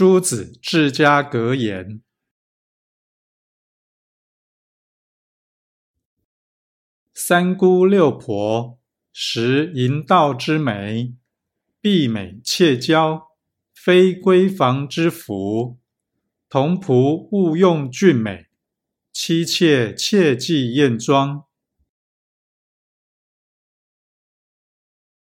诸子治家格言。三姑六婆识淫道之美婢美妾娇非闺房之福童仆勿用俊美妻妾切忌艳妆。